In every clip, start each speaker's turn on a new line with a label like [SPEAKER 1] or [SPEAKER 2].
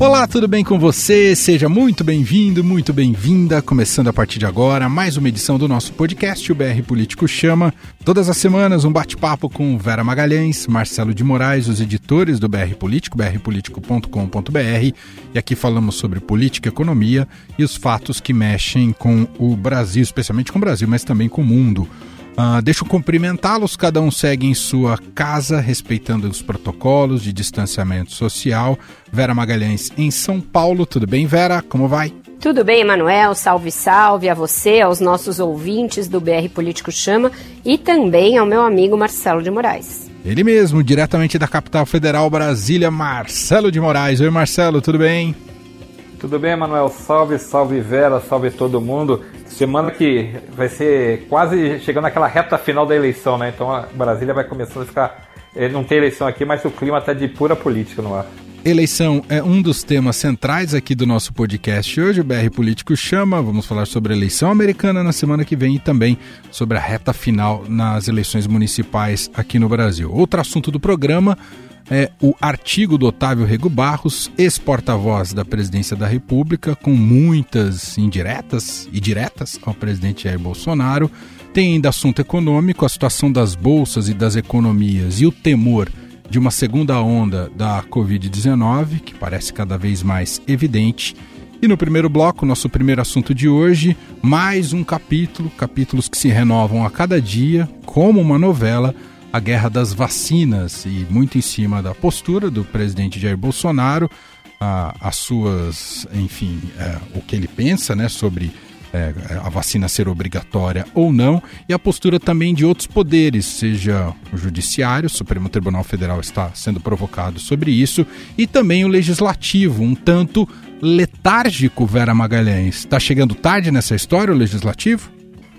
[SPEAKER 1] Olá, tudo bem com você? Seja muito bem-vindo, muito bem-vinda. Começando a partir de agora, mais uma edição do nosso podcast, o BR Político Chama. Todas as semanas, um bate-papo com Vera Magalhães, Marcelo de Moraes, os editores do BR Político, brpolitico.com.br. E aqui falamos sobre política, economia e os fatos que mexem com o Brasil, especialmente com o Brasil, mas também com o mundo. Uh, deixa eu cumprimentá-los, cada um segue em sua casa, respeitando os protocolos de distanciamento social. Vera Magalhães em São Paulo, tudo bem, Vera? Como vai?
[SPEAKER 2] Tudo bem, Emanuel? Salve, salve a você, aos nossos ouvintes do BR Político Chama e também ao meu amigo Marcelo de Moraes.
[SPEAKER 1] Ele mesmo, diretamente da capital federal Brasília, Marcelo de Moraes. Oi, Marcelo, tudo bem?
[SPEAKER 3] Tudo bem, Emanuel? Salve, salve Vera, salve todo mundo. Semana que vai ser quase chegando naquela reta final da eleição, né? Então a Brasília vai começando a ficar. Eh, não tem eleição aqui, mas o clima está de pura política no ar.
[SPEAKER 1] Eleição é um dos temas centrais aqui do nosso podcast hoje. O BR Político chama. Vamos falar sobre a eleição americana na semana que vem e também sobre a reta final nas eleições municipais aqui no Brasil. Outro assunto do programa é o artigo do Otávio Rego Barros, ex-porta-voz da presidência da República, com muitas indiretas e diretas ao presidente Jair Bolsonaro. Tem ainda assunto econômico, a situação das bolsas e das economias e o temor de uma segunda onda da Covid-19, que parece cada vez mais evidente. E no primeiro bloco, nosso primeiro assunto de hoje, mais um capítulo, capítulos que se renovam a cada dia, como uma novela a guerra das vacinas e muito em cima da postura do presidente Jair Bolsonaro, a, as suas, enfim, é, o que ele pensa né, sobre é, a vacina ser obrigatória ou não, e a postura também de outros poderes, seja o Judiciário, o Supremo Tribunal Federal está sendo provocado sobre isso, e também o Legislativo, um tanto letárgico, Vera Magalhães. Está chegando tarde nessa história o Legislativo?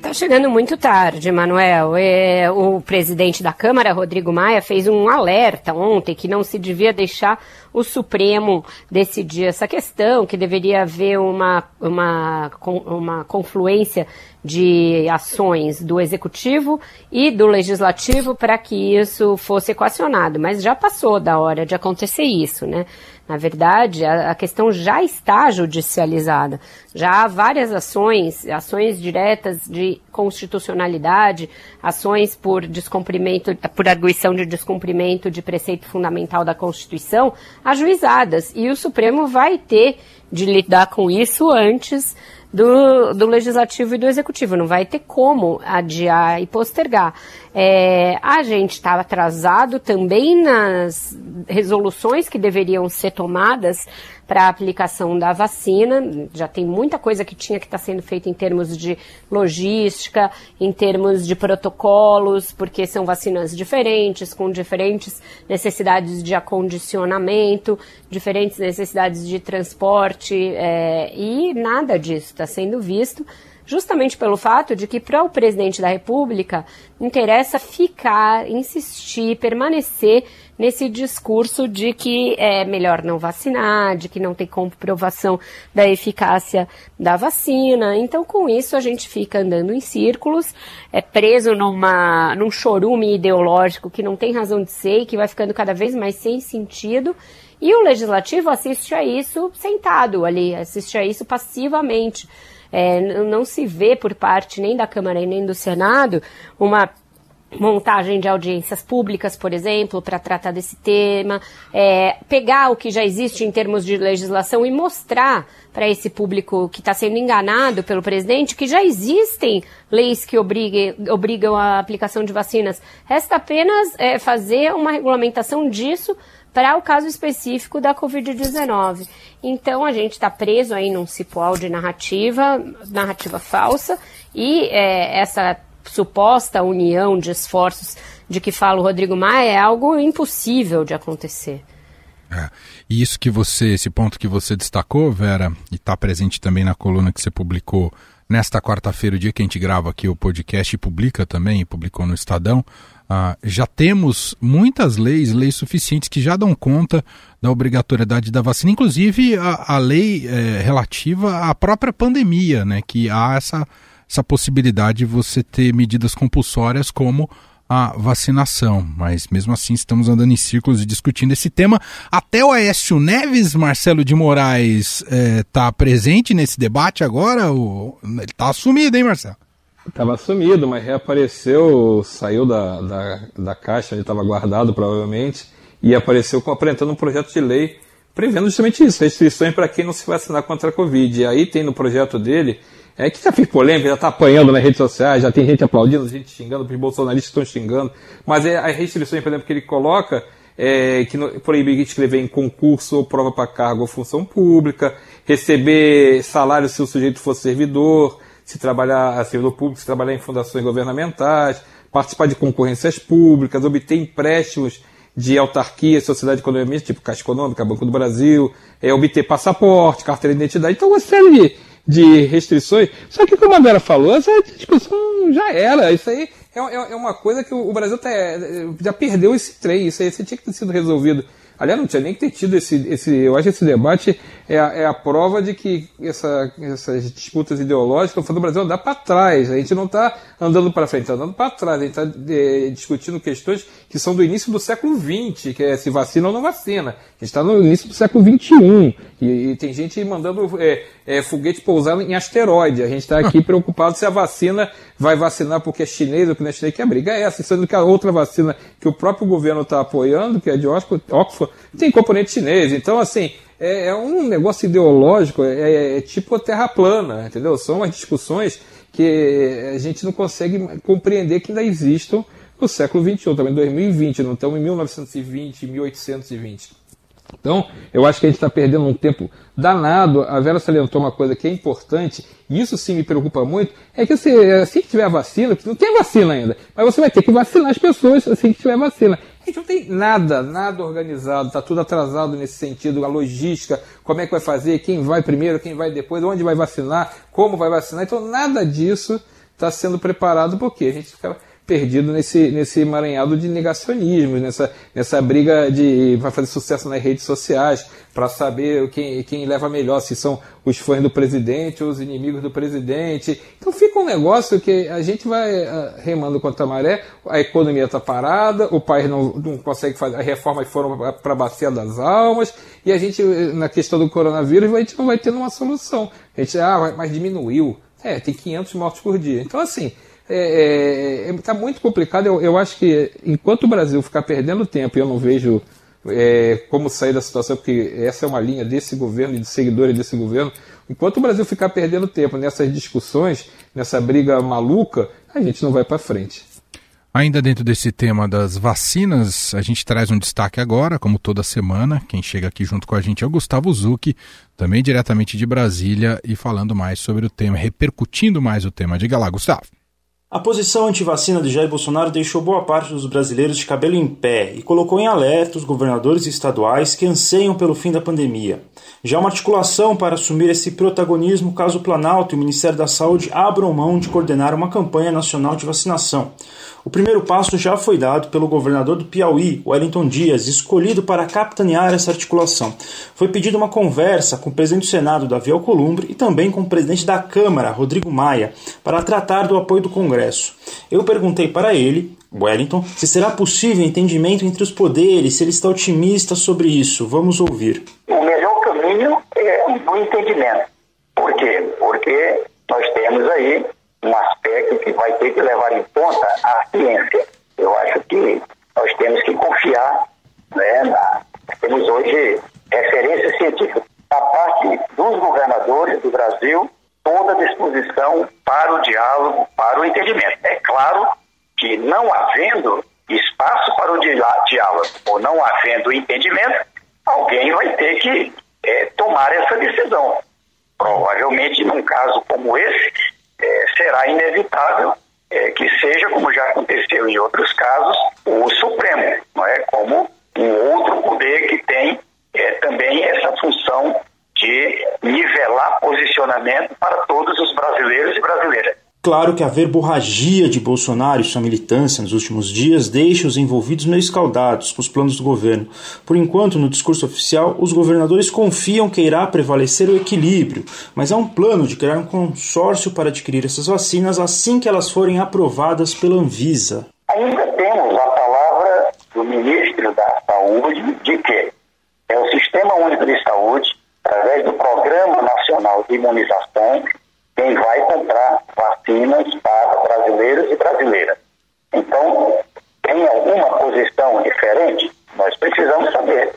[SPEAKER 2] Está chegando muito tarde, Manuel. É, o presidente da Câmara, Rodrigo Maia, fez um alerta ontem que não se devia deixar o Supremo decidir essa questão, que deveria haver uma, uma, uma confluência de ações do Executivo e do Legislativo para que isso fosse equacionado. Mas já passou da hora de acontecer isso, né? Na verdade, a, a, questão já está judicializada. Já há várias ações, ações diretas de constitucionalidade, ações por descumprimento, por arguição de descumprimento de preceito fundamental da Constituição, ajuizadas. E o Supremo vai ter de lidar com isso antes do, do legislativo e do executivo. Não vai ter como adiar e postergar. É, a gente estava atrasado também nas resoluções que deveriam ser tomadas para a aplicação da vacina. Já tem muita coisa que tinha que estar tá sendo feita em termos de logística, em termos de protocolos, porque são vacinas diferentes, com diferentes necessidades de acondicionamento, diferentes necessidades de transporte, é, e nada disso está sendo visto justamente pelo fato de que para o presidente da República interessa ficar, insistir, permanecer nesse discurso de que é melhor não vacinar, de que não tem comprovação da eficácia da vacina. Então, com isso, a gente fica andando em círculos, é preso numa, num chorume ideológico que não tem razão de ser e que vai ficando cada vez mais sem sentido. E o legislativo assiste a isso sentado ali, assiste a isso passivamente. É, não se vê por parte nem da Câmara e nem do Senado uma montagem de audiências públicas, por exemplo, para tratar desse tema, é, pegar o que já existe em termos de legislação e mostrar para esse público que está sendo enganado pelo presidente que já existem leis que obriguem, obrigam a aplicação de vacinas. Resta apenas é, fazer uma regulamentação disso para o caso específico da Covid-19. Então a gente está preso aí num cipoal de narrativa, narrativa falsa, e é, essa suposta união de esforços de que fala o Rodrigo Maia é algo impossível de acontecer.
[SPEAKER 1] É. E isso que você, esse ponto que você destacou, Vera, e está presente também na coluna que você publicou nesta quarta-feira, o dia que a gente grava aqui o podcast e publica também, publicou no Estadão, ah, já temos muitas leis, leis suficientes que já dão conta da obrigatoriedade da vacina, inclusive a, a lei é, relativa à própria pandemia, né? Que há essa, essa possibilidade de você ter medidas compulsórias como a vacinação. Mas mesmo assim estamos andando em círculos e discutindo esse tema. Até o Aécio Neves, Marcelo de Moraes, está eh, presente nesse debate agora? O, ele está assumido, hein, Marcelo?
[SPEAKER 3] Estava sumido, mas reapareceu, saiu da, da, da caixa onde estava guardado, provavelmente, e apareceu apresentando um projeto de lei prevendo justamente isso, restrições para quem não se vacinar contra a Covid. E aí tem no projeto dele, é que já fez polêmica, já está apanhando nas redes sociais, já tem gente aplaudindo, gente xingando, os bolsonaristas estão xingando, mas é, as restrições, por exemplo, que ele coloca, é, que no, proibir escrever em concurso ou prova para cargo ou função pública, receber salário se o sujeito for servidor, se trabalhar a servidor público, se trabalhar em fundações governamentais, participar de concorrências públicas, obter empréstimos de autarquia, sociedade econômica, tipo Caixa Econômica, Banco do Brasil, é, obter passaporte, carteira de identidade, então uma série de, restrições. Só que como a Vera falou, essa discussão já era. Isso aí é, é, é uma coisa que o Brasil tá, já perdeu esse trem, isso aí tinha que ter sido resolvido Aliás, não tinha nem que ter tido esse. esse eu acho que esse debate é a, é a prova de que essa, essas disputas ideológicas o Brasil andar para trás. A gente não está andando para frente, está andando para trás. A gente está é, discutindo questões que são do início do século XX, que é se vacina ou não vacina. A gente está no início do século XXI. E, e tem gente mandando é, é, foguete pousar em asteroide. A gente está aqui preocupado se a vacina vai vacinar porque é chinês ou que não é chinês. Que a briga é essa, sendo que a outra vacina que o próprio governo está apoiando, que é de Oxford, tem componente chinês. Então, assim, é, é um negócio ideológico, é, é, é tipo terra plana, entendeu? São as discussões que a gente não consegue compreender que ainda existam no século XXI, também em 2020, não estamos em 1920, 1820. Então, eu acho que a gente está perdendo um tempo danado. A Vera salientou uma coisa que é importante, e isso sim me preocupa muito, é que assim, assim que tiver vacina, não tem vacina ainda, mas você vai ter que vacinar as pessoas assim que tiver vacina. A gente não tem nada, nada organizado, está tudo atrasado nesse sentido, a logística, como é que vai fazer, quem vai primeiro, quem vai depois, onde vai vacinar, como vai vacinar. Então, nada disso está sendo preparado, porque a gente fica perdido nesse, nesse emaranhado de negacionismo, nessa, nessa briga de vai fazer sucesso nas redes sociais para saber quem, quem leva melhor, se são os fãs do presidente ou os inimigos do presidente. Então fica um negócio que a gente vai uh, remando contra a maré, a economia está parada, o país não, não consegue fazer, as reformas foram para a bacia das almas, e a gente, na questão do coronavírus, a gente não vai tendo uma solução. A gente, ah, mas diminuiu. É, tem 500 mortos por dia. Então, assim, está é, é, é tá muito complicado. Eu, eu, acho que enquanto o Brasil ficar perdendo tempo, e eu não vejo é, como sair da situação, porque essa é uma linha desse governo e de seguidores desse governo, enquanto o Brasil ficar perdendo tempo nessas discussões, nessa briga maluca, a gente não vai para frente.
[SPEAKER 1] Ainda dentro desse tema das vacinas, a gente traz um destaque agora, como toda semana. Quem chega aqui junto com a gente é o Gustavo Zucchi, também diretamente de Brasília, e falando mais sobre o tema, repercutindo mais o tema. Diga lá, Gustavo.
[SPEAKER 4] A posição anti-vacina de Jair Bolsonaro deixou boa parte dos brasileiros de cabelo em pé e colocou em alerta os governadores estaduais que anseiam pelo fim da pandemia. Já uma articulação para assumir esse protagonismo caso o Planalto e o Ministério da Saúde abram mão de coordenar uma campanha nacional de vacinação. O primeiro passo já foi dado pelo governador do Piauí, Wellington Dias, escolhido para capitanear essa articulação. Foi pedida uma conversa com o presidente do Senado, Davi Alcolumbre, e também com o presidente da Câmara, Rodrigo Maia, para tratar do apoio do Congresso. Eu perguntei para ele, Wellington, se será possível entendimento entre os poderes, se ele está otimista sobre isso. Vamos ouvir.
[SPEAKER 5] O melhor caminho é o entendimento. Por quê? Porque nós temos aí um aspecto que vai ter que levar em conta a ciência. Eu acho que nós temos que confiar, né, na, temos hoje referência científica da parte dos governadores do Brasil, toda a disposição para o diálogo, para o entendimento. É claro que não havendo espaço para o diálogo ou não havendo entendimento, alguém vai ter que é, tomar essa decisão. Provavelmente, num caso como esse, é, será inevitável é, que seja, como já aconteceu em outros casos, o Supremo, não é? como um outro poder que tem é, também essa função de nivelar posicionamento para todos os brasileiros e brasileiras.
[SPEAKER 4] Claro que a verborragia de Bolsonaro e sua militância nos últimos dias deixa os envolvidos meio escaldados com os planos do governo. Por enquanto, no discurso oficial, os governadores confiam que irá prevalecer o equilíbrio, mas há um plano de criar um consórcio para adquirir essas vacinas assim que elas forem aprovadas pela Anvisa.
[SPEAKER 5] Ainda temos a palavra do ministro da Saúde de que é o Sistema Único de Saúde, através do Programa Nacional de Imunização, quem vai comprar vacinas para brasileiros e brasileiras. Então, tem alguma posição diferente? Nós precisamos saber.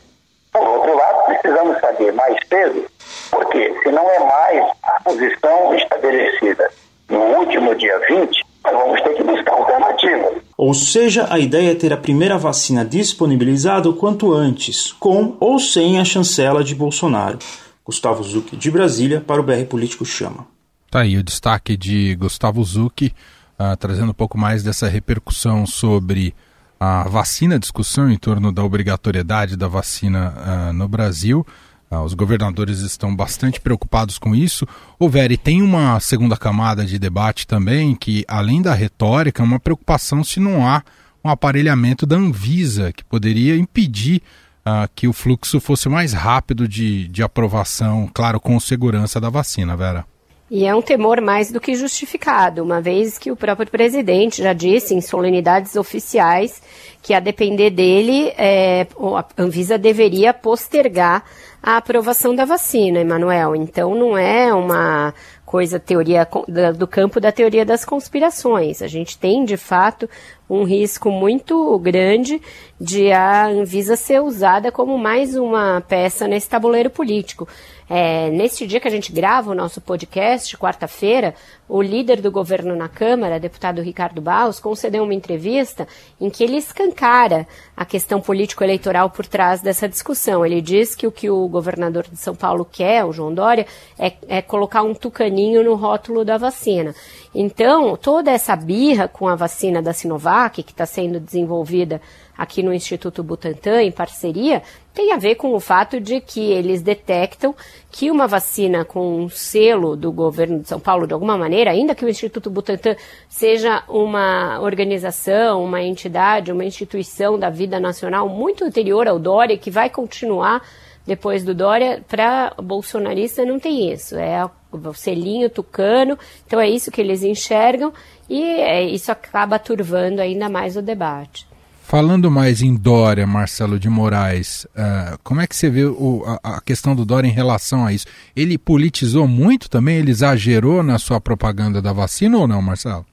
[SPEAKER 5] Por outro lado, precisamos saber mais cedo, porque se não é mais a posição estabelecida no último dia 20, nós vamos ter que buscar alternativas.
[SPEAKER 4] Ou seja, a ideia é ter a primeira vacina disponibilizada o quanto antes, com ou sem a chancela de Bolsonaro. Gustavo Zucchi, de Brasília, para o BR Político Chama.
[SPEAKER 1] Tá aí o destaque de Gustavo Zucchi, uh, trazendo um pouco mais dessa repercussão sobre a vacina, discussão em torno da obrigatoriedade da vacina uh, no Brasil. Ah, os governadores estão bastante preocupados com isso. O Veri tem uma segunda camada de debate também, que além da retórica, é uma preocupação se não há um aparelhamento da Anvisa, que poderia impedir uh, que o fluxo fosse mais rápido de, de aprovação, claro, com segurança da vacina, Vera.
[SPEAKER 2] E é um temor mais do que justificado, uma vez que o próprio presidente já disse em solenidades oficiais que, a depender dele, é, a Anvisa deveria postergar a aprovação da vacina, Emanuel. Então, não é uma coisa teoria do campo da teoria das conspirações. A gente tem, de fato, um risco muito grande de a Anvisa ser usada como mais uma peça nesse tabuleiro político. É, neste dia que a gente grava o nosso podcast, quarta-feira, o líder do governo na Câmara, deputado Ricardo Barros, concedeu uma entrevista em que ele escancara a questão político-eleitoral por trás dessa discussão. Ele diz que o que o governador de São Paulo quer, o João Dória, é, é colocar um tucaninho no rótulo da vacina. Então, toda essa birra com a vacina da Sinovac, que está sendo desenvolvida aqui no Instituto Butantan, em parceria, tem a ver com o fato de que eles detectam que uma vacina com um selo do governo de São Paulo, de alguma maneira, ainda que o Instituto Butantan seja uma organização, uma entidade, uma instituição da vida nacional muito anterior ao Dória, que vai continuar depois do Dória, para bolsonarista não tem isso. É o selinho tucano, então é isso que eles enxergam e é, isso acaba turvando ainda mais o debate.
[SPEAKER 1] Falando mais em Dória, Marcelo de Moraes, uh, como é que você vê o, a, a, questão do Dória em relação a isso? Ele politizou muito também? Ele exagerou na sua propaganda da vacina ou não, Marcelo?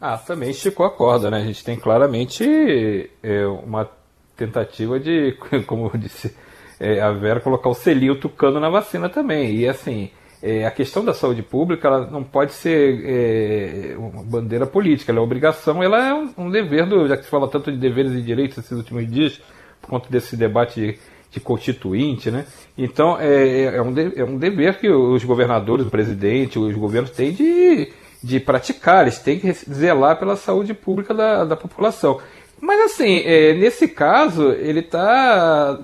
[SPEAKER 3] Ah, também esticou a corda, né? A gente tem claramente é, uma tentativa de, como disse é, a Vera, colocar o selinho tucano na vacina também. E assim, é, a questão da saúde pública ela não pode ser é, uma bandeira política, ela é obrigação, ela é um, um, dever, do, já que se fala tanto de deveres e direitos esses últimos dias, por conta desse debate de, de constituinte, né? Então é, é, um de, é um dever que os governadores, o presidente, os governos têm de, de praticar, eles têm que zelar pela saúde pública da, da população. Mas assim, é, nesse caso, ele está,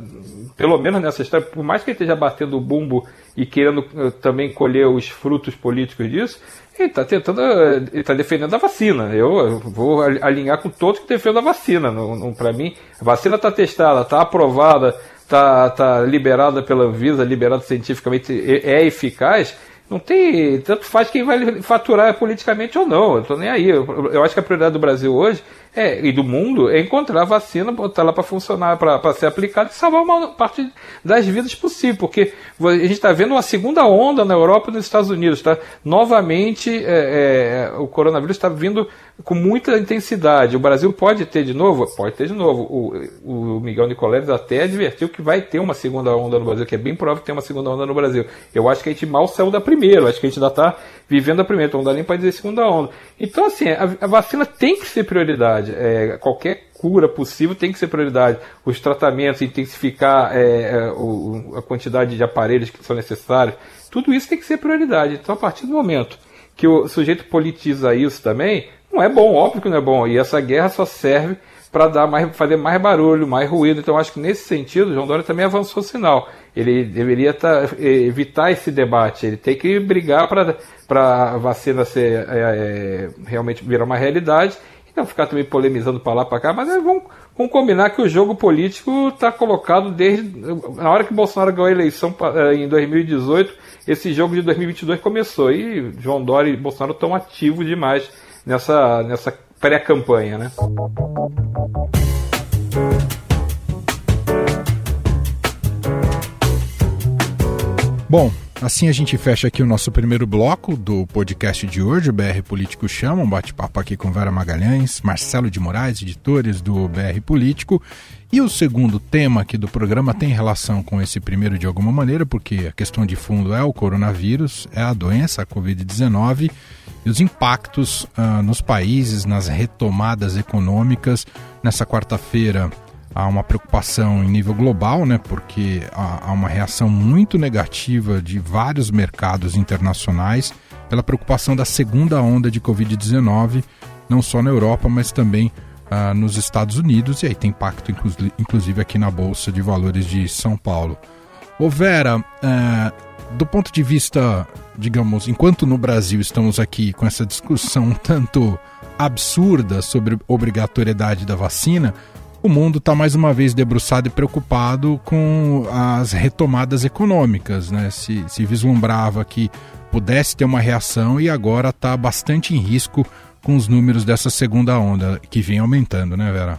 [SPEAKER 3] pelo menos nessa história, por mais que ele esteja batendo o bumbo e querendo uh, também colher os frutos políticos disso, ele está tentando, uh, ele está defendendo a vacina. Eu, eu, vou alinhar com todos que defendem a vacina. Para mim, a vacina está testada, está aprovada, está tá liberada pela Anvisa, liberada cientificamente, é, é eficaz não tem. Tanto faz quem vai faturar politicamente ou não. Eu tô nem aí. Eu, eu acho que a prioridade do Brasil hoje é, e do mundo é encontrar a vacina, botar lá para funcionar, para ser aplicada e salvar uma parte das vidas possível. Porque a gente está vendo uma segunda onda na Europa e nos Estados Unidos. Tá? Novamente, é, é, o coronavírus está vindo com muita intensidade. O Brasil pode ter de novo? Pode ter de novo. O, o Miguel Nicoleles até advertiu que vai ter uma segunda onda no Brasil, que é bem provável que tenha uma segunda onda no Brasil. Eu acho que a gente mal saiu da primeira, acho que a gente ainda está vivendo a primeira, então não dá nem para dizer segunda onda. Então, assim, a, a vacina tem que ser prioridade. É, qualquer cura possível tem que ser prioridade. Os tratamentos, intensificar é, é o, a quantidade de aparelhos que são necessários, tudo isso tem que ser prioridade. Então, a partir do momento que o sujeito politiza isso também, não é bom, óbvio que não é bom. E essa guerra só serve para dar mais, fazer mais barulho, mais ruído. Então, acho que nesse sentido, João Dória também avançou o sinal. Ele deveria tá, evitar esse debate. Ele tem que brigar para a vacina ser é, é, realmente virar uma realidade não ficar também polemizando para lá para cá. Mas é, vamos, vamos, combinar que o jogo político está colocado desde na hora que Bolsonaro ganhou a eleição em 2018. Esse jogo de 2022 começou e João Dória e Bolsonaro estão ativos demais nessa, nessa pré-campanha, né?
[SPEAKER 1] Bom, assim a gente fecha aqui o nosso primeiro bloco do podcast de hoje, o BR Político Chama, um bate-papo aqui com Vera Magalhães, Marcelo de Moraes, editores do BR Político. E o segundo tema aqui do programa tem relação com esse primeiro de alguma maneira, porque a questão de fundo é o coronavírus, é a doença, a Covid-19, e os impactos ah, nos países, nas retomadas econômicas. Nessa quarta-feira, há uma preocupação em nível global, né, porque há, há uma reação muito negativa de vários mercados internacionais pela preocupação da segunda onda de Covid-19, não só na Europa, mas também uh, nos Estados Unidos, e aí tem impacto inclusive aqui na Bolsa de Valores de São Paulo. Ô Vera, uh, do ponto de vista, digamos, enquanto no Brasil estamos aqui com essa discussão tanto absurda sobre obrigatoriedade da vacina, o mundo está mais uma vez debruçado e preocupado com as retomadas econômicas. Né? Se, se vislumbrava que pudesse ter uma reação e agora está bastante em risco com os números dessa segunda onda, que vem aumentando, né, Vera?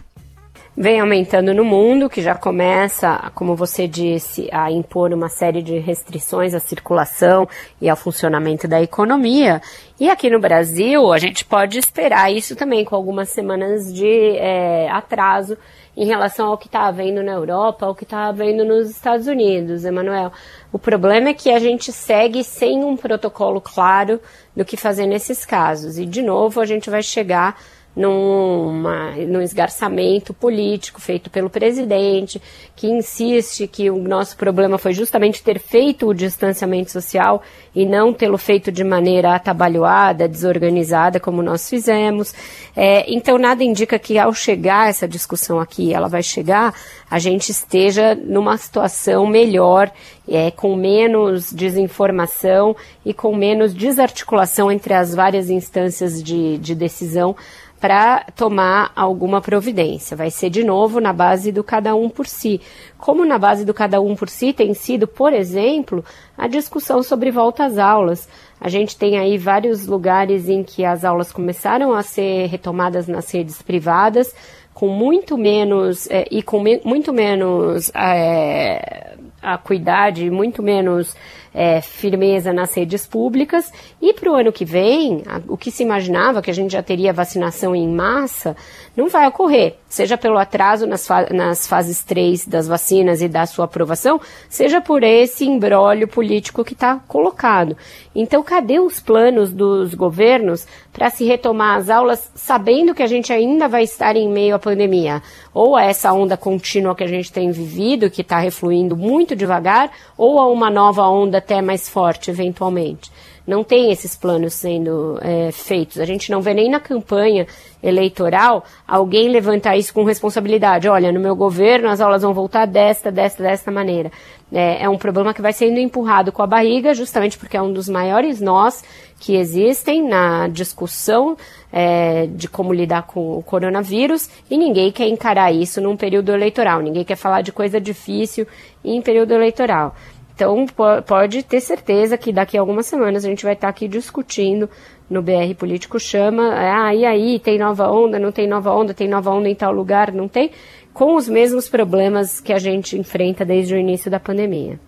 [SPEAKER 2] Vem aumentando no mundo, que já começa, como você disse, a impor uma série de restrições à circulação e ao funcionamento da economia. E aqui no Brasil, a gente pode esperar isso também, com algumas semanas de é, atraso em relação ao que está havendo na Europa, ao que está havendo nos Estados Unidos, Emanuel. O problema é que a gente segue sem um protocolo claro do que fazer nesses casos. E, de novo, a gente vai chegar numa, num esgarçamento político feito pelo presidente, que insiste que o nosso problema foi justamente ter feito o distanciamento social e não tê-lo feito de maneira atabalhoada, desorganizada, como nós fizemos. É, então, nada indica que ao chegar essa discussão aqui, ela vai chegar, a gente esteja numa situação melhor, é, com menos desinformação e com menos desarticulação entre as várias instâncias de, de decisão para tomar alguma providência. Vai ser de novo na base do cada um por si. Como na base do cada um por si tem sido, por exemplo, a discussão sobre volta às aulas. A gente tem aí vários lugares em que as aulas começaram a ser retomadas nas redes privadas, com muito menos é, e com me, muito menos é, acuidade, muito menos é, firmeza nas redes públicas. E para o ano que vem, a, o que se imaginava que a gente já teria vacinação em massa, não vai ocorrer, seja pelo atraso nas, fa nas fases 3 das vacinas e da sua aprovação, seja por esse embrólio político que está colocado. Então, cadê os planos dos governos para se retomar as aulas, sabendo que a gente ainda vai estar em meio à pandemia? Ou a essa onda contínua que a gente tem vivido, que está refluindo muito devagar, ou a uma nova onda até mais forte, eventualmente não tem esses planos sendo é, feitos. A gente não vê nem na campanha eleitoral alguém levantar isso com responsabilidade. Olha, no meu governo as aulas vão voltar desta, desta, desta maneira. É, é um problema que vai sendo empurrado com a barriga, justamente porque é um dos maiores nós que existem na discussão é, de como lidar com o coronavírus e ninguém quer encarar isso num período eleitoral. Ninguém quer falar de coisa difícil em período eleitoral. Então, pode ter certeza que daqui a algumas semanas a gente vai estar aqui discutindo no BR Político Chama, ah, e aí, tem nova onda, não tem nova onda, tem nova onda em tal lugar, não tem, com os mesmos problemas que a gente enfrenta desde o início da pandemia.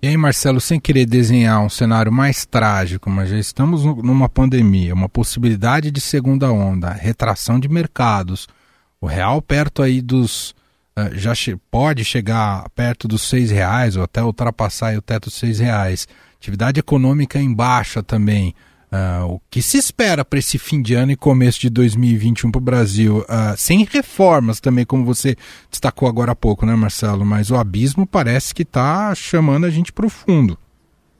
[SPEAKER 1] E aí, Marcelo, sem querer desenhar um cenário mais trágico, mas já estamos numa pandemia, uma possibilidade de segunda onda, retração de mercados, o real perto aí dos já che pode chegar perto dos seis reais ou até ultrapassar o teto dos seis reais. Atividade econômica em baixa também. Uh, o que se espera para esse fim de ano e começo de 2021 para o Brasil? Uh, sem reformas também, como você destacou agora há pouco, né, Marcelo? Mas o abismo parece que está chamando a gente para o fundo.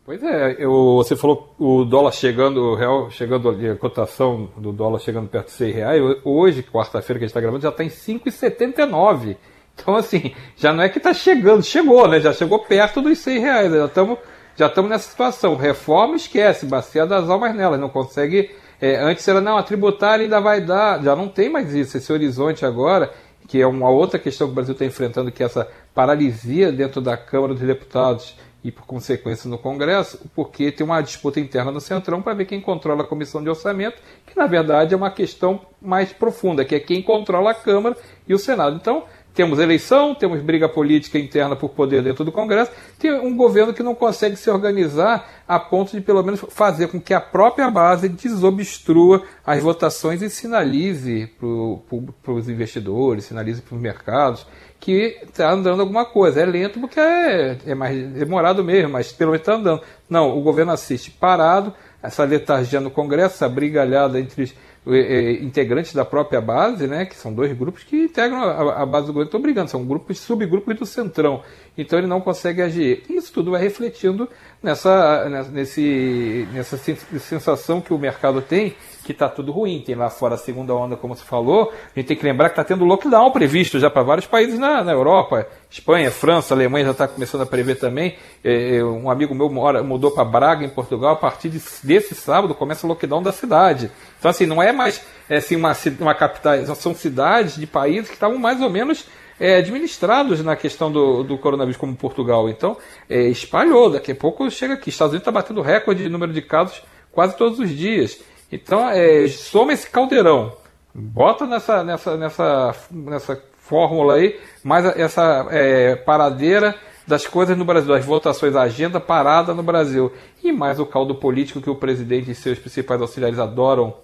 [SPEAKER 3] Pois é, eu, você falou o dólar chegando, o real chegando ali, a cotação do dólar chegando perto de 6 reais. Hoje, quarta-feira que a gente está gravando, já está em 5,79. Então, assim, já não é que está chegando, chegou, né? Já chegou perto dos 100 reais. Já estamos já estamos nessa situação. Reforma, esquece, bacia das almas nela. Não consegue. É, antes era, não, a tributária ainda vai dar. Já não tem mais isso. Esse horizonte agora, que é uma outra questão que o Brasil está enfrentando, que é essa paralisia dentro da Câmara dos Deputados e, por consequência, no Congresso, porque tem uma disputa interna no Centrão para ver quem controla a comissão de orçamento, que na verdade é uma questão mais profunda, que é quem controla a Câmara e o Senado. Então, temos eleição, temos briga política interna por poder dentro do Congresso, tem um governo que não consegue se organizar a ponto de, pelo menos, fazer com que a própria base desobstrua as votações e sinalize para os investidores, sinalize para os mercados que está andando alguma coisa. É lento porque é, é mais demorado mesmo, mas pelo menos está andando. Não, o governo assiste parado, essa letargia no Congresso, essa brigalhada entre os integrantes da própria base, né, que são dois grupos que integram a, a base do governo, estão brigando, são grupos, subgrupos do Centrão. Então ele não consegue agir. Isso tudo vai refletindo nessa, nesse, nessa sensação que o mercado tem que está tudo ruim. Tem lá fora a segunda onda, como você falou. A gente tem que lembrar que está tendo lockdown previsto já para vários países na, na Europa. Espanha, França, Alemanha já está começando a prever também. É, é, um amigo meu mora, mudou para Braga, em Portugal. A partir de, desse sábado começa o lockdown da cidade. Então, assim, não é mais é, assim, uma, uma capital, são cidades de países que estavam mais ou menos é, administrados na questão do, do coronavírus, como Portugal. Então, é, espalhou. Daqui a pouco chega aqui. Estados Unidos está batendo recorde de número de casos quase todos os dias. Então, é, soma esse caldeirão, bota nessa, nessa, nessa, nessa fórmula aí, mais essa é, paradeira das coisas no Brasil, as votações, a agenda parada no Brasil, e mais o caldo político que o presidente e seus principais auxiliares adoram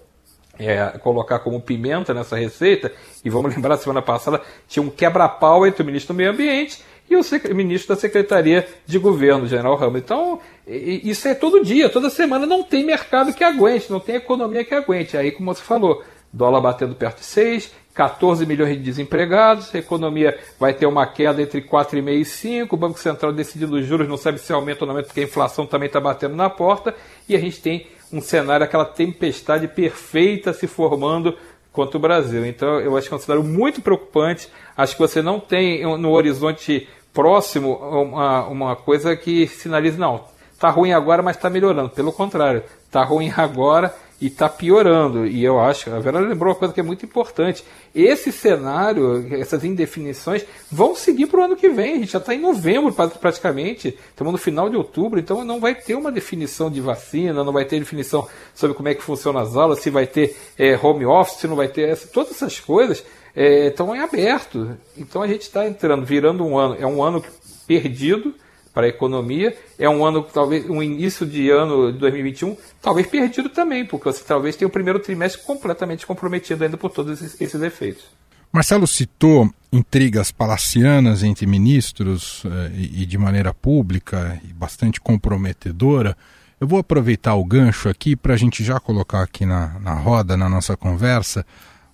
[SPEAKER 3] é, colocar como pimenta nessa receita. E vamos lembrar, semana passada tinha um quebra-pau entre o ministro do Meio Ambiente e o ministro da Secretaria de Governo, General Ramos. Então, isso é todo dia, toda semana. Não tem mercado que aguente, não tem economia que aguente. Aí, como você falou, dólar batendo perto de 6, 14 milhões de desempregados, a economia vai ter uma queda entre 4,5 e 5, o Banco Central decidindo os juros, não sabe se aumenta ou não aumenta, porque a inflação também está batendo na porta, e a gente tem um cenário, aquela tempestade perfeita se formando contra o Brasil. Então, eu acho que é um cenário muito preocupante. Acho que você não tem no horizonte próximo uma, uma coisa que sinalize, não, tá ruim agora, mas está melhorando. Pelo contrário, tá ruim agora e está piorando. E eu acho, a Vera lembrou uma coisa que é muito importante. Esse cenário, essas indefinições, vão seguir para o ano que vem. A gente já está em novembro praticamente, estamos no final de outubro, então não vai ter uma definição de vacina, não vai ter definição sobre como é que funciona as aulas, se vai ter é, home office, se não vai ter. Essa, todas essas coisas é, estão em aberto. Então a gente está entrando, virando um ano, é um ano perdido para a economia, é um ano, talvez, um início de ano de 2021, talvez perdido também, porque você talvez tenha o primeiro trimestre completamente comprometido ainda por todos esses, esses efeitos.
[SPEAKER 1] Marcelo citou intrigas palacianas entre ministros eh, e, de maneira pública e bastante comprometedora. Eu vou aproveitar o gancho aqui para a gente já colocar aqui na, na roda, na nossa conversa,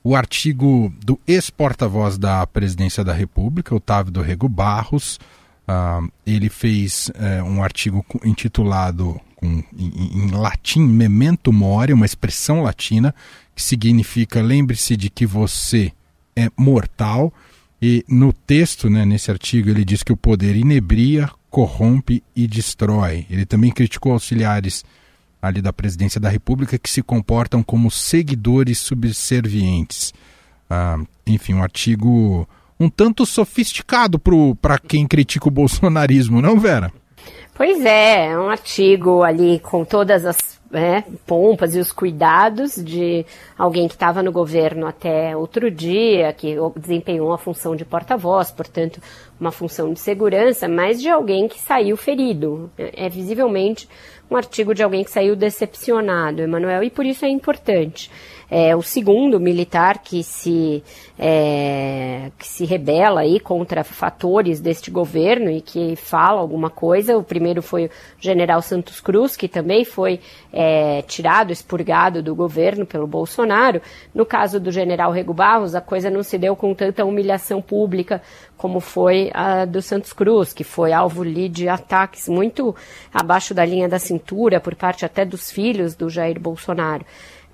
[SPEAKER 1] o artigo do ex-porta-voz da Presidência da República, Otávio do Rego Barros. Uh, ele fez uh, um artigo intitulado com, em, em, latim Memento Mori, uma expressão latina que significa lembre-se de que você é mortal. E no texto, né, nesse artigo, ele diz que o poder inebria, corrompe e destrói. Ele também criticou auxiliares ali da presidência da República que se comportam como seguidores subservientes. Ah, enfim, um artigo um tanto sofisticado para quem critica o bolsonarismo, não, Vera?
[SPEAKER 2] Pois é, é um artigo ali com todas as né, pompas e os cuidados de alguém que estava no governo até outro dia, que desempenhou a função de porta-voz, portanto, uma função de segurança, mas de alguém que saiu ferido. É, é visivelmente um artigo de alguém que saiu decepcionado, Emanuel, e por isso é importante. É o segundo militar que se, é, que se rebela aí contra fatores deste governo e que fala alguma coisa. O primeiro foi o general Santos Cruz, que também foi é, tirado, expurgado do governo pelo Bolsonaro. No caso do general Rego Barros, a coisa não se deu com tanta humilhação pública como foi a do Santos Cruz, que foi alvo de ataques muito abaixo da linha da cintura por parte até dos filhos do Jair Bolsonaro.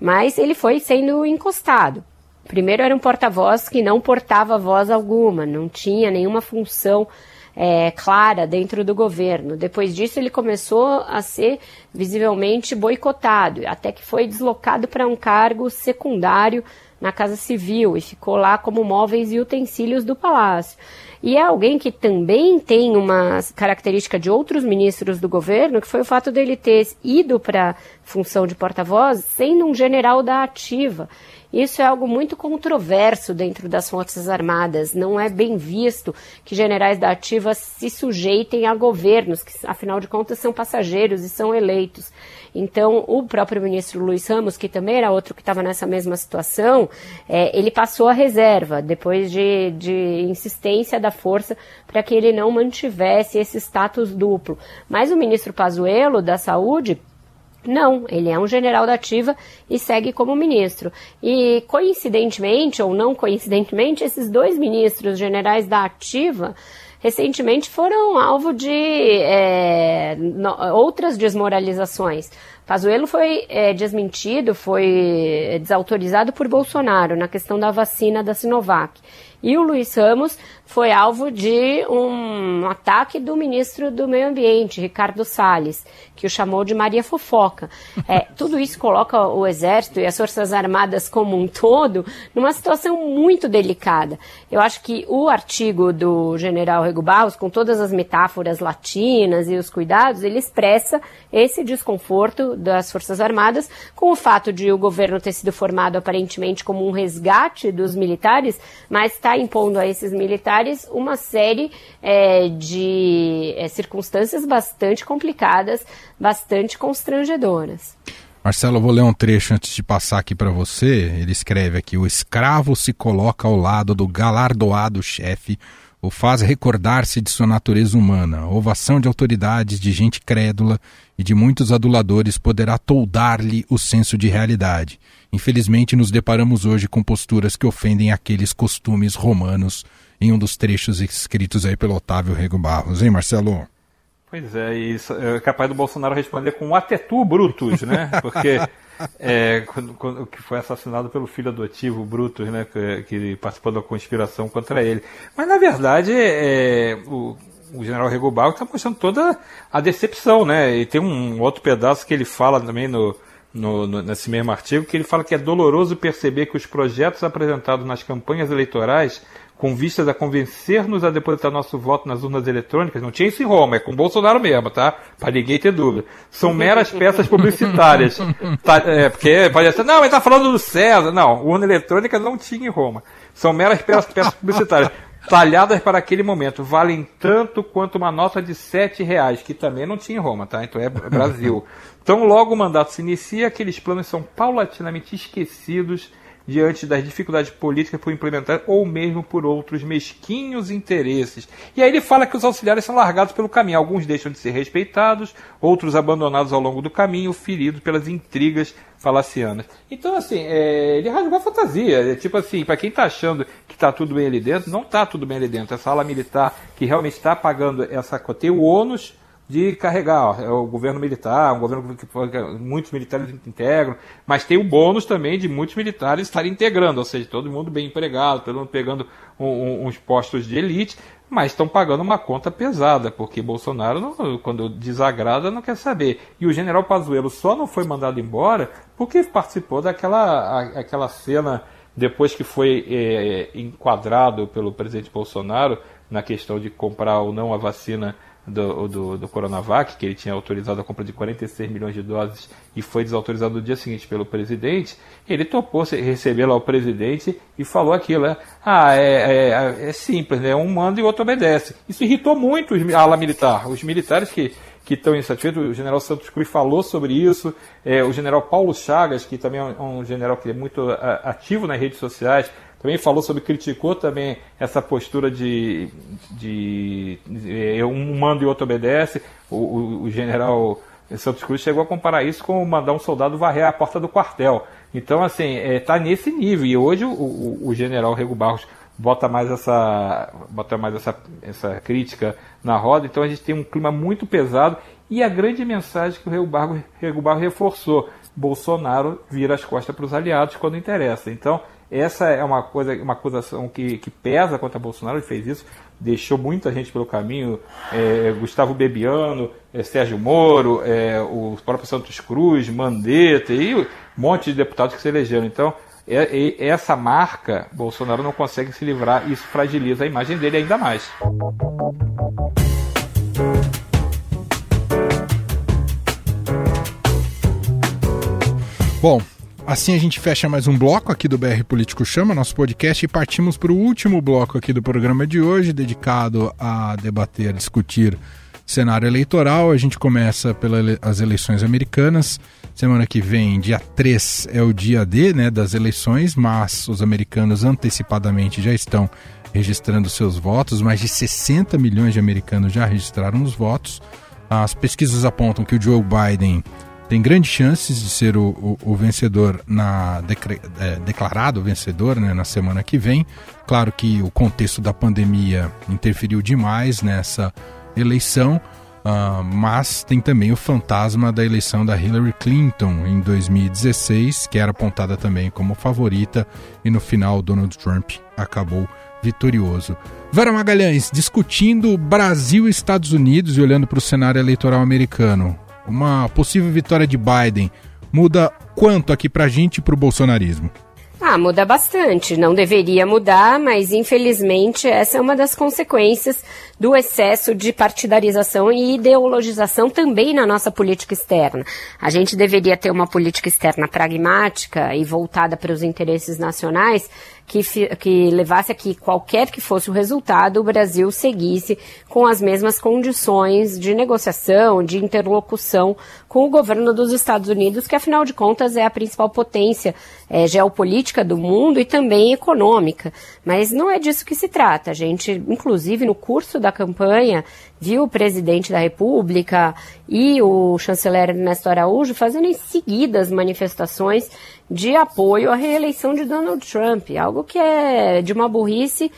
[SPEAKER 2] Mas ele foi sendo encostado. Primeiro era um porta-voz que não portava voz alguma, não tinha nenhuma função é, clara dentro do governo. Depois disso, ele começou a ser visivelmente boicotado, até que foi deslocado para um cargo secundário na Casa Civil e ficou lá como móveis e utensílios do palácio. E é alguém que também tem uma característica de outros ministros do governo, que foi o fato dele ter ido para a função de porta-voz sendo um general da ativa. Isso é algo muito controverso dentro das Forças Armadas. Não é bem visto que generais da ativa se sujeitem a governos, que afinal de contas são passageiros e são eleitos. Então, o próprio ministro Luiz Ramos, que também era outro que estava nessa mesma situação, é, ele passou a reserva, depois de, de insistência da força para que ele não mantivesse esse status duplo. Mas o ministro Pazuello, da Saúde, não, ele é um general da ativa e segue como ministro. E coincidentemente ou não coincidentemente, esses dois ministros generais da ativa recentemente foram alvo de é, no, outras desmoralizações. Pazuello foi é, desmentido, foi desautorizado por Bolsonaro na questão da vacina da Sinovac. E o Luiz Ramos foi alvo de um ataque do ministro do Meio Ambiente, Ricardo Salles, que o chamou de Maria Fofoca. É, tudo isso coloca o Exército e as Forças Armadas como um todo numa situação muito delicada. Eu acho que o artigo do general Rego Barros, com todas as metáforas latinas e os cuidados, ele expressa esse desconforto das Forças Armadas com o fato de o governo ter sido formado aparentemente como um resgate dos militares, mas está impondo a esses militares uma série é, de é, circunstâncias bastante complicadas, bastante constrangedoras.
[SPEAKER 1] Marcelo, eu vou ler um trecho antes de passar aqui para você. Ele escreve aqui: O escravo se coloca ao lado do galardoado chefe, o faz recordar-se de sua natureza humana. ovação de autoridades, de gente crédula e de muitos aduladores poderá toldar-lhe o senso de realidade. Infelizmente, nos deparamos hoje com posturas que ofendem aqueles costumes romanos em um dos trechos escritos aí pelo Otávio Rego Barros, hein, Marcelo?
[SPEAKER 3] Pois é, e é capaz do Bolsonaro responder com um atetu Brutus, né? Porque é, quando, quando, que foi assassinado pelo filho adotivo Brutus, né? Que, que participou da conspiração contra ele. Mas na verdade, é, o, o general Rego Barros está mostrando toda a decepção, né? E tem um outro pedaço que ele fala também no, no, no, nesse mesmo artigo, que ele fala que é doloroso perceber que os projetos apresentados nas campanhas eleitorais com vistas a convencer-nos a depositar nosso voto nas urnas eletrônicas, não tinha isso em Roma, é com Bolsonaro mesmo, tá? Para ninguém ter dúvida. São meras peças publicitárias. tá, é, porque pode ser, não, ele está falando do César. Não, urna eletrônica não tinha em Roma. São meras peças, peças publicitárias. Talhadas para aquele momento, valem tanto quanto uma nota de sete reais, que também não tinha em Roma, tá? Então é Brasil. Então, logo o mandato se inicia, aqueles planos são paulatinamente esquecidos diante das dificuldades políticas por implementar ou mesmo por outros mesquinhos interesses. E aí ele fala que os auxiliares são largados pelo caminho. Alguns deixam de ser respeitados, outros abandonados ao longo do caminho, feridos pelas intrigas falacianas. Então, assim, é, ele rasgou a fantasia. É, tipo assim, para quem está achando que está tudo bem ali dentro, não está tudo bem ali dentro. Essa ala militar que realmente está pagando essa tem o ônus de carregar. Ó, é o governo militar, um governo que muitos militares integram, mas tem o bônus também de muitos militares estarem integrando, ou seja, todo mundo bem empregado, todo mundo pegando um, um, uns postos de elite, mas estão pagando uma conta pesada, porque Bolsonaro, não, quando desagrada, não quer saber. E o general Pazuello só não foi mandado embora porque participou daquela aquela cena depois que foi é, enquadrado pelo presidente Bolsonaro na questão de comprar ou não a vacina do, do, do, Coronavac, que ele tinha autorizado a compra de 46 milhões de doses e foi desautorizado no dia seguinte pelo presidente, ele topou receber lá o presidente e falou aquilo, né? Ah, é, é, é simples, né? Um manda e o outro obedece. Isso irritou muito os, a ala militar. Os militares que que estão insatisfeitos. O general Santos Cruz falou sobre isso. É, o general Paulo Chagas, que também é um, um general que é muito ativo nas redes sociais, também falou sobre, criticou também essa postura de, de, de um manda e outro obedece. O, o, o, general Santos Cruz chegou a comparar isso com mandar um soldado varrer a porta do quartel. Então, assim, está é, tá nesse nível. E hoje o, o, general Rego Barros bota mais essa bota mais essa, essa crítica na roda. Então a gente tem um clima muito pesado. E a grande mensagem que o Rego Barros, Rego Barros reforçou: Bolsonaro vira as costas para os aliados quando interessa. Então essa é uma coisa, uma acusação que, que pesa contra Bolsonaro, ele fez isso, deixou muita gente pelo caminho, é, Gustavo Bebiano, é, Sérgio Moro, é, o próprio Santos Cruz, Mandetta e um monte de deputados que se elegeram. Então, essa marca, Bolsonaro não consegue se livrar, isso fragiliza a imagem dele ainda mais.
[SPEAKER 1] Bom, assim a gente fecha mais um bloco aqui do BR Político Chama, nosso podcast, e partimos para o último bloco aqui do programa de hoje, dedicado a debater, discutir cenário eleitoral. A gente começa pelas eleições americanas. Semana que vem, dia 3, é o dia D né, das eleições, mas os americanos antecipadamente já estão registrando seus votos. Mais de 60 milhões de americanos já registraram os votos. As pesquisas apontam que o Joe Biden tem grandes chances de ser o, o, o vencedor na é, declarado vencedor né, na semana que vem. Claro que o contexto da pandemia interferiu demais nessa eleição, uh, mas tem também o fantasma da eleição da Hillary Clinton em 2016, que era apontada também como favorita, e no final Donald Trump acabou vitorioso. Vera Magalhães, discutindo Brasil e Estados Unidos e olhando para o cenário eleitoral americano, uma possível vitória de Biden muda quanto aqui para a gente e para o bolsonarismo?
[SPEAKER 2] Ah, muda bastante. Não deveria mudar, mas infelizmente essa é uma das consequências do excesso de partidarização e ideologização também na nossa política externa. A gente deveria ter uma política externa pragmática e voltada para os interesses nacionais, que, que levasse a que qualquer que fosse o resultado, o Brasil seguisse com as mesmas condições de negociação, de interlocução com o governo dos Estados Unidos, que afinal de contas é a principal potência é, geopolítica do mundo e também econômica. Mas não é disso que se trata. A gente, inclusive, no curso da campanha, viu o presidente da República e o chanceler Ernesto Araújo fazendo em seguidas manifestações de apoio à reeleição de Donald Trump, algo que é de uma burrice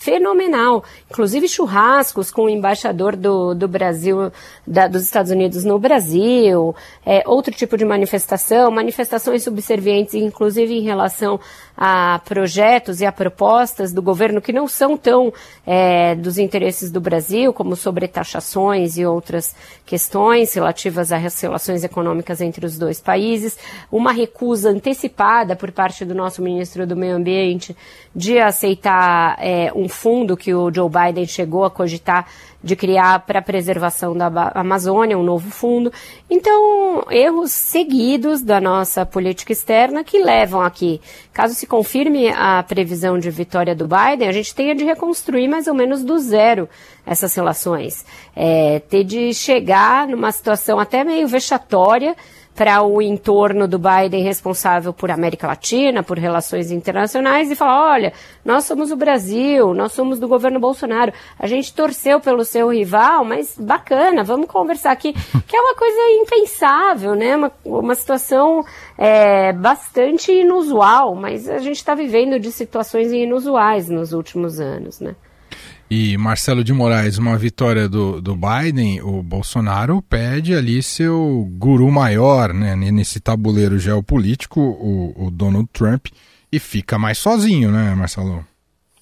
[SPEAKER 2] fenomenal. Inclusive churrascos com o embaixador do, do Brasil, da, dos Estados Unidos no Brasil, é, outro tipo de manifestação, manifestações subservientes, inclusive em relação a projetos e a propostas do governo que não são tão é, dos interesses do Brasil, como sobre taxações e outras questões relativas às relações econômicas entre os dois países, uma recusa antecipada por parte do nosso ministro do Meio Ambiente de aceitar é, um fundo que o Joe Biden chegou a cogitar de criar para a preservação da Amazônia, um novo fundo. Então, erros seguidos da nossa política externa que levam aqui, caso se confirme a previsão de vitória do Biden, a gente tenha de reconstruir mais ou menos do zero essas relações. É, ter de chegar numa situação até meio vexatória para o entorno do Biden responsável por América Latina, por relações internacionais, e falar: olha, nós somos o Brasil, nós somos do governo Bolsonaro, a gente torceu pelo seu rival, mas bacana, vamos conversar aqui, que é uma coisa impensável, né? Uma, uma situação é, bastante inusual, mas a gente está vivendo de situações inusuais nos últimos anos, né?
[SPEAKER 1] E Marcelo de Moraes, uma vitória do, do Biden, o Bolsonaro pede ali seu guru maior, né, nesse tabuleiro geopolítico, o, o Donald Trump, e fica mais sozinho, né, Marcelo?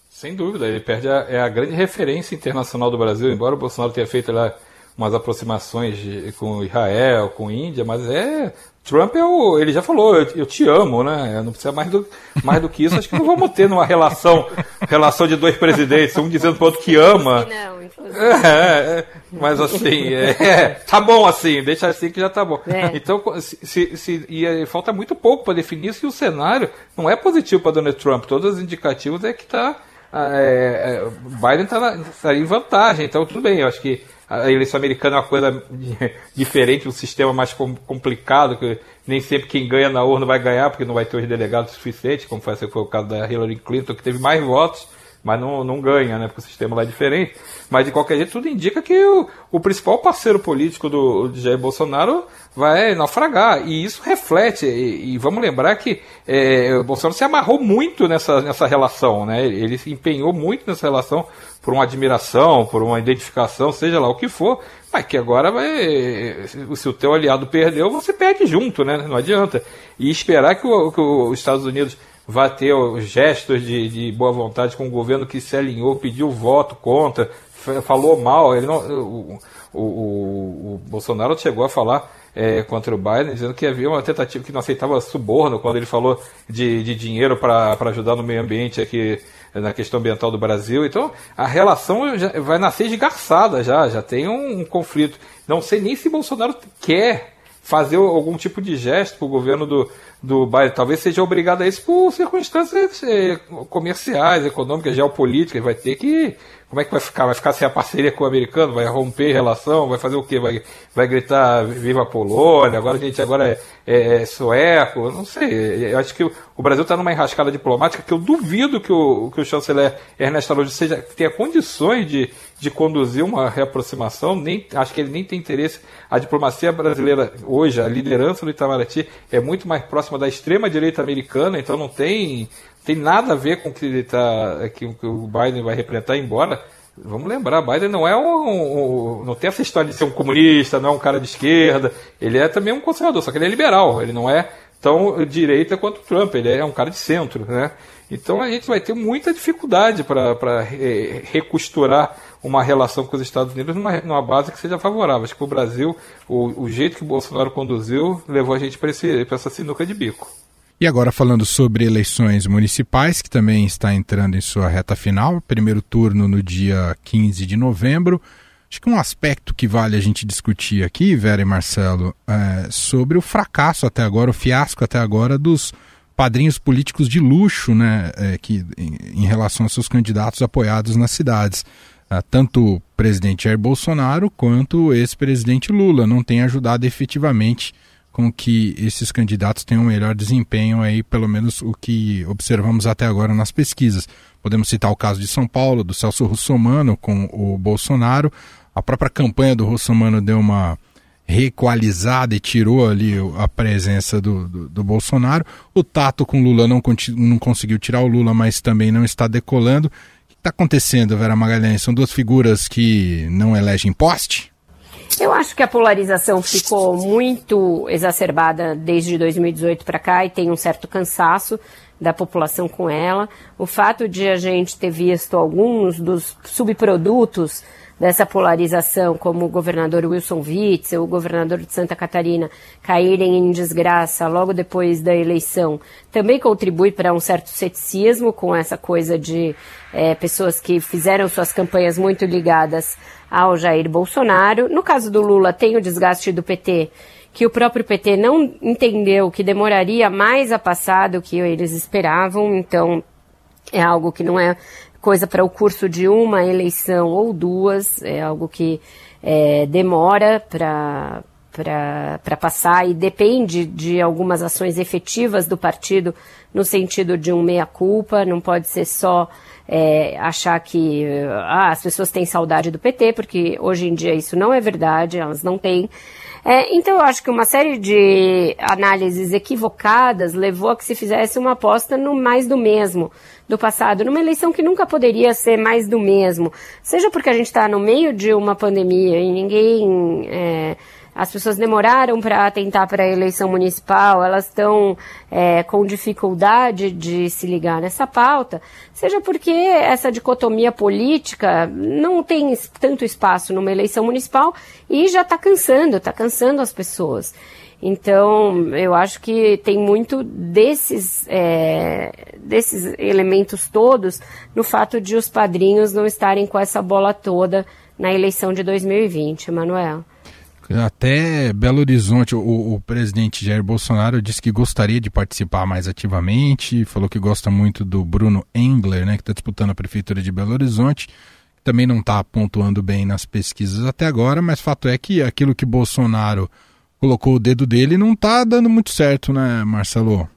[SPEAKER 3] Sem dúvida, ele perde a, é a grande referência internacional do Brasil, embora o Bolsonaro tenha feito lá umas aproximações de, com Israel, com Índia, mas é Trump é o, ele já falou, eu, eu, te amo, né? Não precisa mais do, mais do que isso. Acho que não vamos ter numa relação, relação de dois presidentes, um dizendo para o outro que ama. Não, inclusive. É, é, mas assim, é, é, tá bom assim, deixa assim que já tá bom. É. Então, se, se, se, e falta muito pouco para definir se o cenário não é positivo para Donald Trump. Todos os indicativos é que tá, é, é, Biden está tá em vantagem. Então, tudo bem, eu acho que a eleição americana é uma coisa diferente, um sistema mais complicado, que nem sempre quem ganha na urna vai ganhar, porque não vai ter os delegados suficientes, como foi, foi o caso da Hillary Clinton, que teve mais votos, mas não, não ganha, né, porque o sistema lá é diferente. Mas de qualquer jeito, tudo indica que o, o principal parceiro político do, Jair Bolsonaro vai naufragar. E isso reflete, e, e vamos lembrar que é, o Bolsonaro se amarrou muito nessa, nessa relação, né? Ele se empenhou muito nessa relação por uma admiração, por uma identificação, seja lá o que for, mas que agora vai. Se o teu aliado perdeu, você perde junto, né? Não adianta. E esperar que, o, que os Estados Unidos vá ter gestos de, de, boa vontade com o governo que se alinhou, pediu voto contra, falou mal. Ele não, o, o, o, Bolsonaro chegou a falar é, contra o Biden, dizendo que havia uma tentativa que não aceitava suborno quando ele falou de, de dinheiro para ajudar no meio ambiente aqui na questão ambiental do Brasil. Então a relação já vai nascer esgarçada já, já tem um, um conflito. Não sei nem se Bolsonaro quer fazer algum tipo de gesto para o governo do, do. Talvez seja obrigado a isso por circunstâncias eh, comerciais, econômicas, geopolíticas. Vai ter que como é que vai ficar? Vai ficar sem a parceria com o americano? Vai romper relação? Vai fazer o quê? Vai, vai gritar Viva a Polônia? Agora a gente agora é, é, é sueco? Não sei. Eu acho que o, Brasil está numa enrascada diplomática que eu duvido que o, que o chanceler Ernesto Araújo seja, tenha condições de, de conduzir uma reaproximação. Nem, acho que ele nem tem interesse. A diplomacia brasileira hoje, a liderança do Itamaraty é muito mais próxima da extrema direita americana, então não tem tem nada a ver com o que, ele tá, que o Biden vai representar, embora Vamos lembrar, Biden não é um, um, não tem essa história de ser um comunista, não é um cara de esquerda. Ele é também um conservador, só que ele é liberal. Ele não é tão direita quanto Trump. Ele é um cara de centro, né? Então a gente vai ter muita dificuldade para re, recosturar uma relação com os Estados Unidos numa, numa, base que seja favorável. Acho que o Brasil, o, o jeito que o Bolsonaro conduziu, levou a gente para essa sinuca de bico.
[SPEAKER 1] E agora falando sobre eleições municipais, que também está entrando em sua reta final, primeiro turno no dia 15 de novembro. Acho que um aspecto que vale a gente discutir aqui, Vera e Marcelo, é sobre o fracasso até agora, o fiasco até agora dos padrinhos políticos de luxo, né, é, que, em, em, relação aos seus candidatos apoiados nas cidades. É, tanto o presidente Jair Bolsonaro quanto o ex-presidente Lula não têm ajudado efetivamente com que esses candidatos tenham um melhor desempenho aí, pelo menos o que observamos até agora nas pesquisas. Podemos citar o caso de São Paulo, do Celso Russomano com o Bolsonaro. A própria campanha do Russomano deu uma reequalizada e tirou ali a presença do, do, do Bolsonaro. O Tato com Lula não, não conseguiu tirar o Lula, mas também não está decolando. O que está acontecendo, Vera Magalhães? São duas figuras que não elegem poste?
[SPEAKER 2] Eu acho que a polarização ficou muito exacerbada desde 2018 para cá e tem um certo cansaço da população com ela. O fato de a gente ter visto alguns dos subprodutos dessa polarização, como o governador Wilson Witzel, o governador de Santa Catarina, caírem em desgraça logo depois da eleição, também contribui para um certo ceticismo com essa coisa de é, pessoas que fizeram suas campanhas muito ligadas ao Jair Bolsonaro. No caso do Lula, tem o desgaste do PT, que o próprio PT não entendeu que demoraria mais a passar do que eles esperavam, então é algo que não é coisa para o curso de uma eleição ou duas, é algo que é, demora para para passar e depende de algumas ações efetivas do partido no sentido de um meia-culpa, não pode ser só é, achar que ah, as pessoas têm saudade do PT, porque hoje em dia isso não é verdade, elas não têm. É, então eu acho que uma série de análises equivocadas levou a que se fizesse uma aposta no mais do mesmo do passado, numa eleição que nunca poderia ser mais do mesmo. Seja porque a gente está no meio de uma pandemia e ninguém. É, as pessoas demoraram para atentar para a eleição municipal, elas estão é, com dificuldade de se ligar nessa pauta, seja porque essa dicotomia política não tem tanto espaço numa eleição municipal e já está cansando, está cansando as pessoas. Então, eu acho que tem muito desses, é, desses elementos todos no fato de os padrinhos não estarem com essa bola toda na eleição de 2020, Manuel.
[SPEAKER 1] Até Belo Horizonte, o, o, presidente Jair Bolsonaro disse que gostaria de participar mais ativamente, falou que gosta muito do Bruno Engler, né, que está disputando a prefeitura de Belo Horizonte, também não está pontuando bem nas pesquisas até agora, mas fato é que aquilo que Bolsonaro colocou o dedo dele não está dando muito certo, né, Marcelo?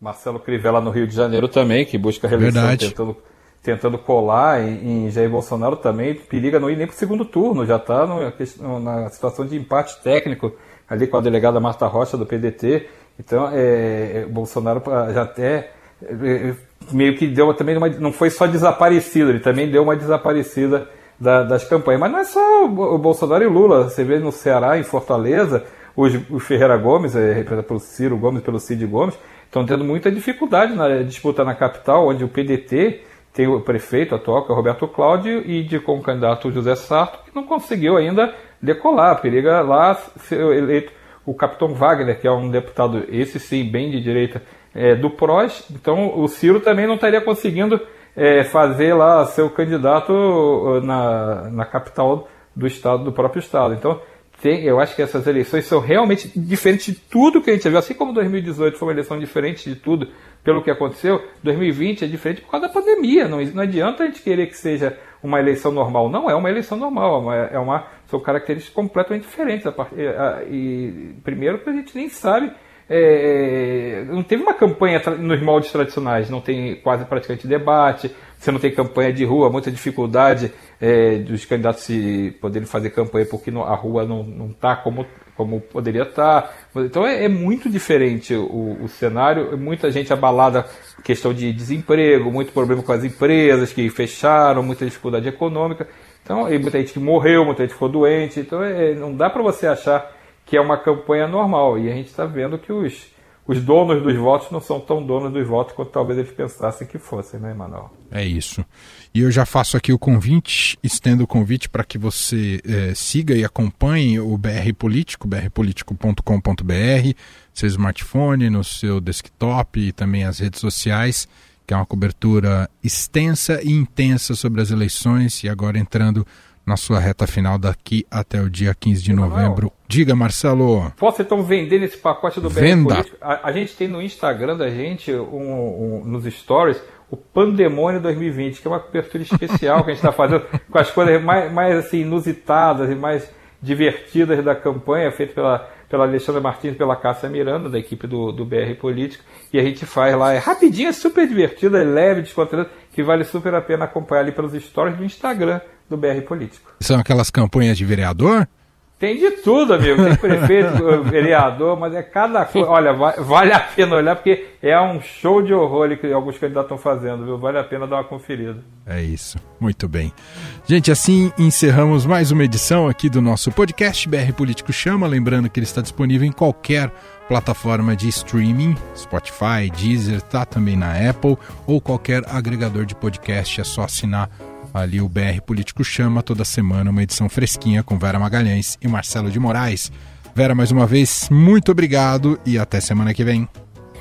[SPEAKER 3] Marcelo Crivella no Rio de Janeiro também, que busca reeleição Verdade. tentando, tentando colar em, em, Jair Bolsonaro também, periga não ir nem para o segundo turno, já está na situação de empate técnico ali com a delegada Marta Rocha do PDT. Então, é, é, Bolsonaro já até é, meio que deu também uma, não foi só desaparecido, ele também deu uma desaparecida da, das campanhas. Mas não é só o Bolsonaro e Lula, você vê no Ceará, em Fortaleza, Hoje o Ferreira Gomes, é representado pelo Ciro Gomes, pelo Cid Gomes, estão tendo muita dificuldade na disputa na capital, onde o PDT tem o prefeito atual, que é o Roberto Cláudio, e indicou um candidato, José Sarto, que não conseguiu ainda decolar. Periga lá ser eleito o capitão Wagner, que é um deputado, esse sim, bem de direita, é, do PROS. Então o Ciro também não estaria conseguindo é, fazer lá seu candidato uh, na, na capital do estado, do próprio estado. Então tem, eu acho que essas eleições são realmente diferentes de tudo que a gente viu. Assim como 2018 foi uma eleição diferente de tudo pelo que aconteceu, 2020 é diferente por causa da pandemia. Não, não adianta a gente querer que seja uma eleição normal. Não é uma eleição normal, é uma, é são características completamente diferentes. E, primeiro que a gente nem sabe é, não teve uma campanha nos moldes tradicionais, não tem quase praticamente debate, você não tem campanha de rua, muita dificuldade é, dos candidatos se poderem fazer campanha porque a rua não está como, como poderia estar. Tá. Então é, é muito diferente o, o, cenário, muita gente abalada, questão de desemprego, muito problema com as empresas que fecharam, muita dificuldade econômica. Então, muita gente que morreu, muita gente ficou doente. Então é, não dá para você achar que é uma campanha normal. E a gente está vendo que os, os donos dos votos não são tão donos dos votos quanto talvez eles pensassem que fossem, né, Emanuel?
[SPEAKER 1] É isso. E eu já faço aqui o convite, estendo o convite para que você é, siga e acompanhe o BR Político, brpolitico.com.br, seu smartphone, no seu desktop e também as redes sociais, que é uma cobertura extensa e intensa sobre as eleições e agora entrando na sua reta final daqui até o dia 15 de novembro. Diga, Marcelo.
[SPEAKER 3] Posso então vender nesse pacote do
[SPEAKER 1] Venda. Político?
[SPEAKER 3] A, a, gente tem no Instagram da gente, um, um, nos stories, o Pandemônio 2020, que é uma cobertura especial que a gente está fazendo com as coisas mais, mais assim, inusitadas e mais divertidas da campanha, feita pela, pela Alexandra Martins e pela Cássia Miranda, da equipe do, do BR Político. E a gente faz lá, é rapidinho, é super divertido, é leve, descontraído, que vale super a pena acompanhar ali pelos stories do Instagram do BR Político.
[SPEAKER 1] São aquelas campanhas de vereador?
[SPEAKER 3] Tem de tudo, amigo. Tem prefeito, vereador, mas é cada coisa. Olha, vale a pena olhar, porque é um show de horror que alguns candidatos estão fazendo, viu? Vale a pena dar uma conferida.
[SPEAKER 1] É isso. Muito bem. Gente, assim encerramos mais uma edição aqui do nosso podcast BR Político Chama. Lembrando que ele está disponível em qualquer plataforma de streaming, Spotify, Deezer, tá também na Apple ou qualquer agregador de podcast. É só assinar Ali o BR Político chama toda semana uma edição fresquinha com Vera Magalhães e Marcelo de Moraes. Vera, mais uma vez, muito obrigado e até semana que vem.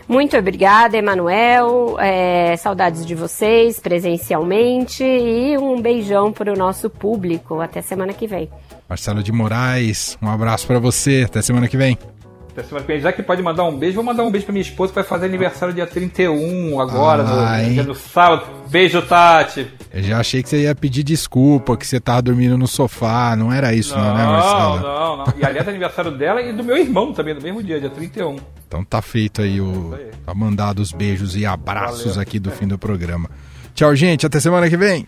[SPEAKER 2] Muito obrigada, Emanuel. É, saudades de vocês presencialmente e um beijão para o nosso público. Até semana que vem.
[SPEAKER 1] Marcelo de Moraes, um abraço para você. Até semana que vem.
[SPEAKER 3] Já que pode mandar um beijo, vou mandar um beijo pra minha esposa que vai fazer aniversário dia 31 agora, ah, no, dia do sábado. Beijo, Tati.
[SPEAKER 1] Eu já achei que você ia pedir desculpa, que você tava dormindo no sofá. Não era isso, não, não né, Marcelo?
[SPEAKER 3] Não, não. E aliás, é aniversário dela e do meu irmão também, no mesmo dia, dia 31.
[SPEAKER 1] Então tá feito aí o. Tá mandado os beijos e abraços Valeu. aqui do fim do programa. Tchau, gente. Até semana que vem.